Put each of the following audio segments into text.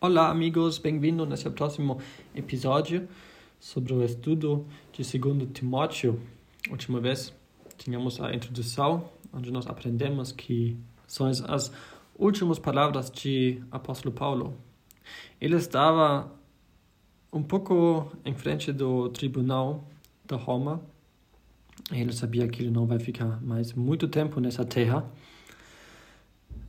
Olá, amigos, bem-vindo nesse próximo episódio sobre o estudo de 2 Timóteo. Última vez tínhamos a introdução, onde nós aprendemos que são as últimas palavras de apóstolo Paulo. Ele estava um pouco em frente do tribunal de Roma. Ele sabia que ele não vai ficar mais muito tempo nessa terra.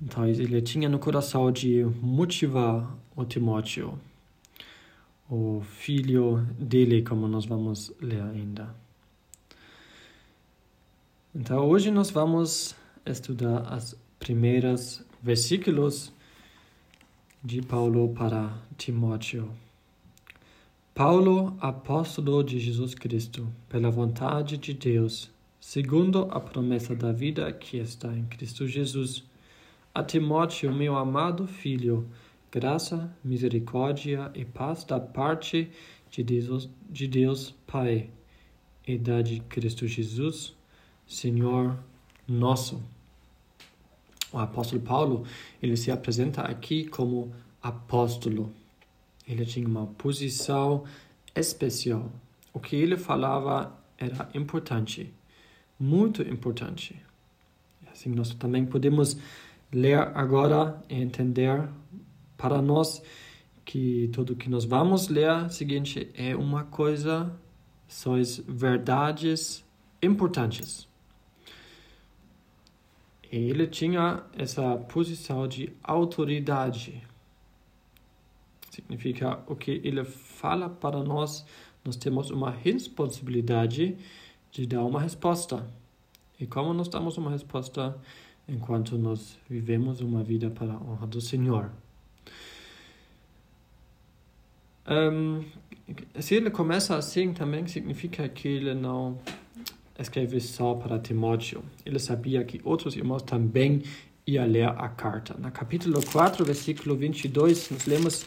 Então ele tinha no coração de motivar o Timóteo, o filho dele, como nós vamos ler ainda. Então hoje nós vamos estudar as primeiras versículos de Paulo para Timóteo. Paulo, apóstolo de Jesus Cristo, pela vontade de Deus, segundo a promessa da vida que está em Cristo Jesus, a Timóteo, meu amado filho, graça, misericórdia e paz da parte de Deus, de Deus Pai e da de Cristo Jesus, Senhor nosso. O apóstolo Paulo, ele se apresenta aqui como apóstolo. Ele tinha uma posição especial. O que ele falava era importante, muito importante. Assim, nós também podemos ler agora e entender para nós que tudo que nós vamos ler seguinte é uma coisa, são verdades importantes. Ele tinha essa posição de autoridade. Significa o que ele fala para nós, nós temos uma responsabilidade de dar uma resposta. E como nós damos uma resposta? Enquanto nós vivemos uma vida para a honra do Senhor. Um, se ele começa assim, também significa que ele não escreve só para Timóteo. Ele sabia que outros irmãos também iam ler a carta. No capítulo 4, versículo 22, nós lemos: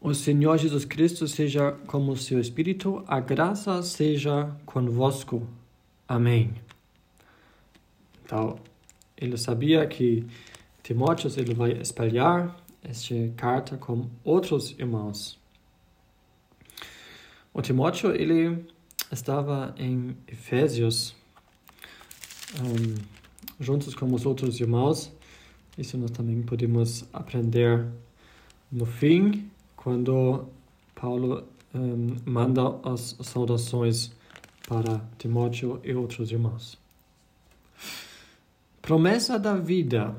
O Senhor Jesus Cristo seja como seu Espírito, a graça seja convosco. Amém. Então, ele sabia que Timóteo ele vai espalhar esta carta com outros irmãos. O Timóteo ele estava em Efésios um, juntos com os outros irmãos. Isso nós também podemos aprender no fim, quando Paulo um, manda as saudações para Timóteo e outros irmãos. Promessa da vida.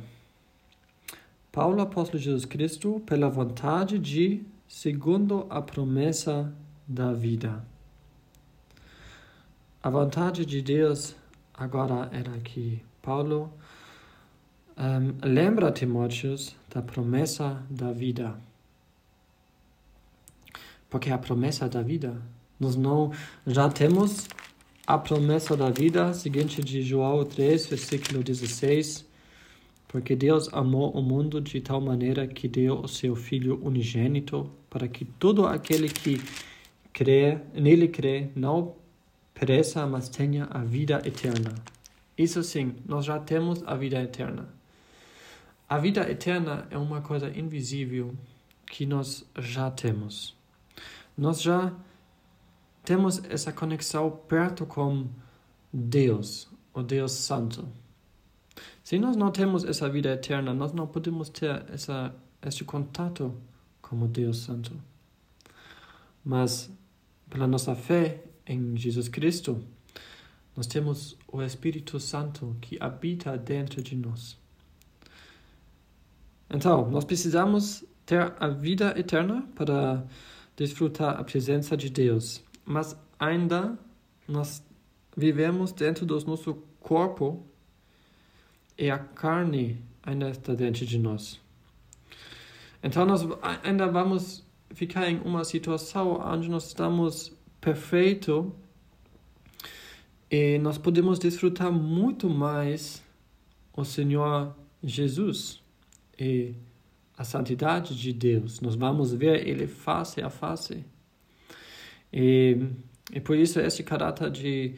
Paulo, apóstolo Jesus Cristo, pela vontade de, segundo a promessa da vida. A vontade de Deus agora era que Paulo um, lembra Timóteo da promessa da vida. Porque a promessa da vida, nós não já temos a promessa da vida, seguinte de João 3, versículo 16, porque Deus amou o mundo de tal maneira que deu o seu Filho unigênito, para que todo aquele que crê, nele crê, não pereça, mas tenha a vida eterna. Isso sim, nós já temos a vida eterna. A vida eterna é uma coisa invisível que nós já temos. Nós já temos essa conexão perto com Deus, o Deus Santo. Se nós não temos essa vida eterna, nós não podemos ter essa, esse contato com o Deus Santo. Mas, pela nossa fé em Jesus Cristo, nós temos o Espírito Santo que habita dentro de nós. Então, nós precisamos ter a vida eterna para desfrutar a presença de Deus mas ainda nós vivemos dentro do nosso corpo e a carne ainda está dentro de nós. Então nós ainda vamos ficar em uma situação onde nós estamos perfeito e nós podemos desfrutar muito mais o Senhor Jesus e a santidade de Deus. Nós vamos ver Ele face a face. E, e por isso esse caráter de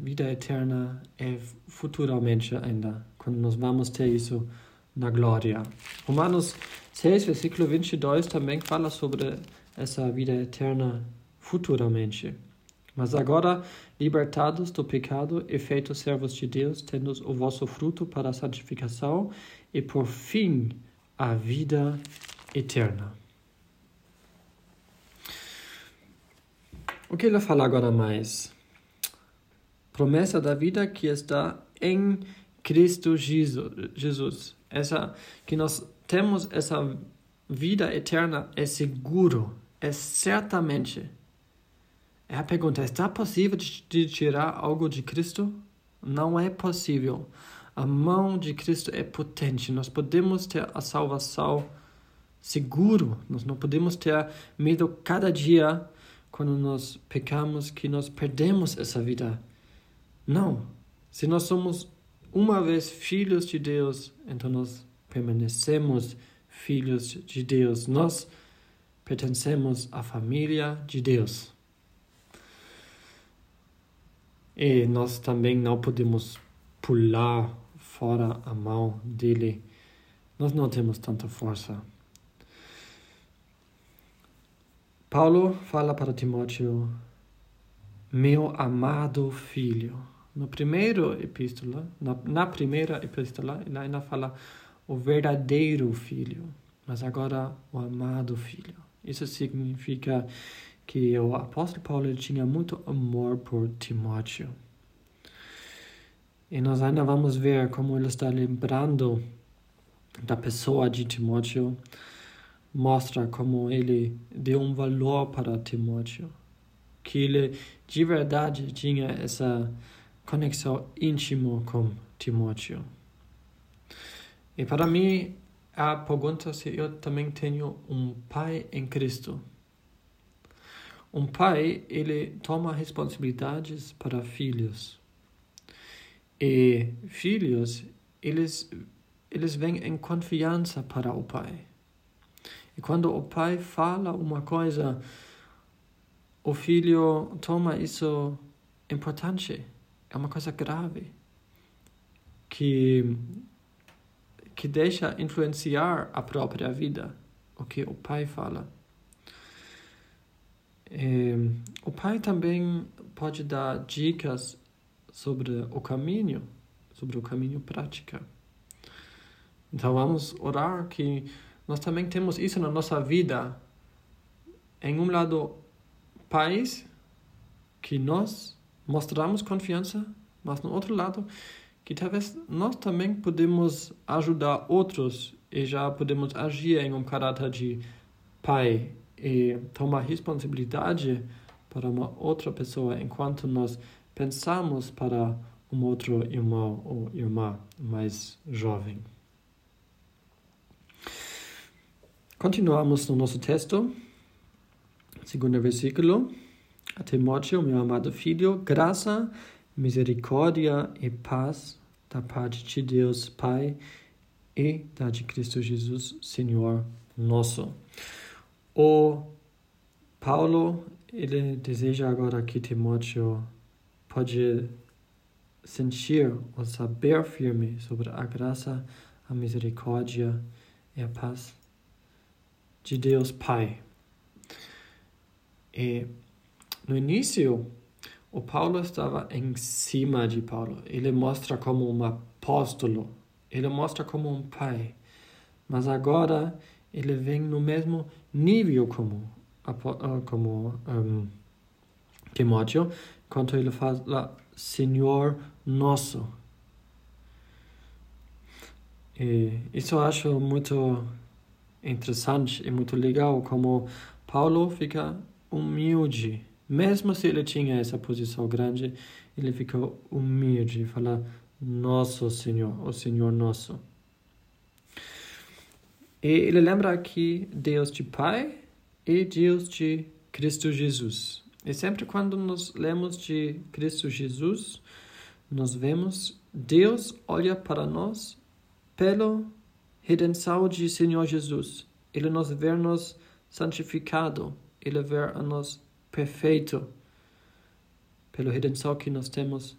vida eterna é futuramente ainda, quando nós vamos ter isso na glória. Romanos 6, versículo 22 também fala sobre essa vida eterna futuramente. Mas agora, libertados do pecado e feitos servos de Deus, tendo o vosso fruto para a santificação e, por fim, a vida eterna. O que ele fala agora mais? Promessa da vida que está em Cristo Jesus. Essa que nós temos essa vida eterna é seguro, é certamente é a pergunta: está possível de tirar algo de Cristo? Não é possível. A mão de Cristo é potente. Nós podemos ter a salvação seguro. Nós não podemos ter medo cada dia quando nós pecamos que nós perdemos essa vida. Não. Se nós somos uma vez filhos de Deus, então nós permanecemos filhos de Deus. Nós pertencemos à família de Deus. E nós também não podemos pular fora a mão dele. Nós não temos tanta força. Paulo fala para Timóteo, meu amado filho. No primeiro epístola, na, na primeira epístola, ele ainda fala o verdadeiro filho, mas agora o amado filho. Isso significa que o apóstolo Paulo tinha muito amor por Timóteo. E nós ainda vamos ver como ele está lembrando da pessoa de Timóteo, mostra como ele deu um valor para Timóteo, que ele de verdade tinha essa conexão íntima com Timóteo. E para mim, a pergunta se eu também tenho um pai em Cristo. Um pai, ele toma responsabilidades para filhos. E filhos, eles, eles vêm em confiança para o pai. E quando o pai fala uma coisa, o filho toma isso importante. É uma coisa grave. Que, que deixa influenciar a própria vida, o que o pai fala. É, o pai também pode dar dicas sobre o caminho, sobre o caminho prática. Então vamos orar que nós também temos isso na nossa vida. Em um lado, pais que nós mostramos confiança, mas no outro lado, que talvez nós também podemos ajudar outros e já podemos agir em um caráter de pai e tomar responsabilidade para uma outra pessoa enquanto nós pensamos para um outro irmão ou irmã mais jovem. Continuamos no nosso texto, segundo versículo. A Timóteo, meu amado filho, graça, misericórdia e paz da parte de Deus Pai e da de Cristo Jesus, Senhor nosso. O Paulo, ele deseja agora que Timóteo pode sentir ou saber firme sobre a graça, a misericórdia e a paz de Deus Pai. E no início, o Paulo estava em cima de Paulo. Ele mostra como um apóstolo, ele mostra como um pai. Mas agora ele vem no mesmo nível como, ah, como um, Timóteo, quando ele fala Senhor nosso. E isso eu acho muito interessante e muito legal, como Paulo fica humilde. Mesmo se ele tinha essa posição grande, ele fica humilde e fala, Nosso Senhor, o Senhor nosso. E ele lembra aqui Deus de Pai e Deus de Cristo Jesus. E sempre quando nós lemos de Cristo Jesus, nós vemos Deus olha para nós pelo redenção de Senhor Jesus. Ele nos vê nos santificado, ele nós perfeito pela redenção que nós temos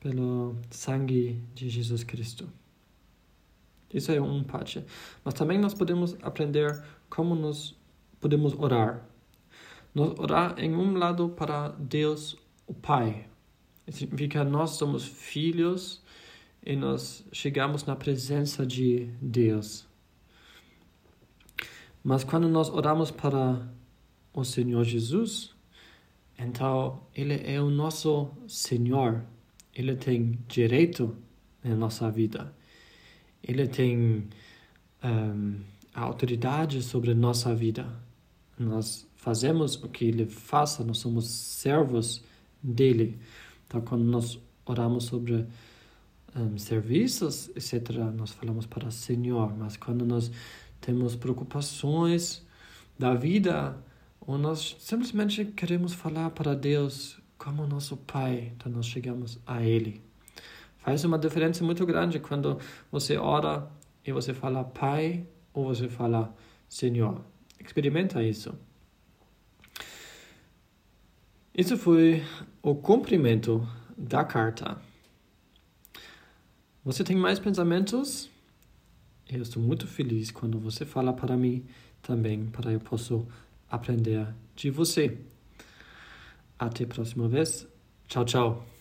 pelo sangue de Jesus Cristo. Isso é um parte. Mas também nós podemos aprender como nós podemos orar. Nós orar em um lado para Deus, o Pai. Significa nós somos filhos e nós chegamos na presença de Deus. Mas quando nós oramos para o Senhor Jesus, então Ele é o nosso Senhor. Ele tem direito na nossa vida. Ele tem um, a autoridade sobre nossa vida. Nós fazemos o que Ele faça, nós somos servos dele. Então, quando nós oramos sobre um, serviços, etc., nós falamos para Senhor. Mas quando nós temos preocupações da vida, ou nós simplesmente queremos falar para Deus como nosso Pai, então nós chegamos a Ele. Faz uma diferença muito grande quando você ora e você fala Pai ou você fala Senhor. Experimenta isso. Isso foi o cumprimento da carta. Você tem mais pensamentos? Eu estou muito feliz quando você fala para mim também, para eu posso aprender de você. Até a próxima vez. Tchau, tchau.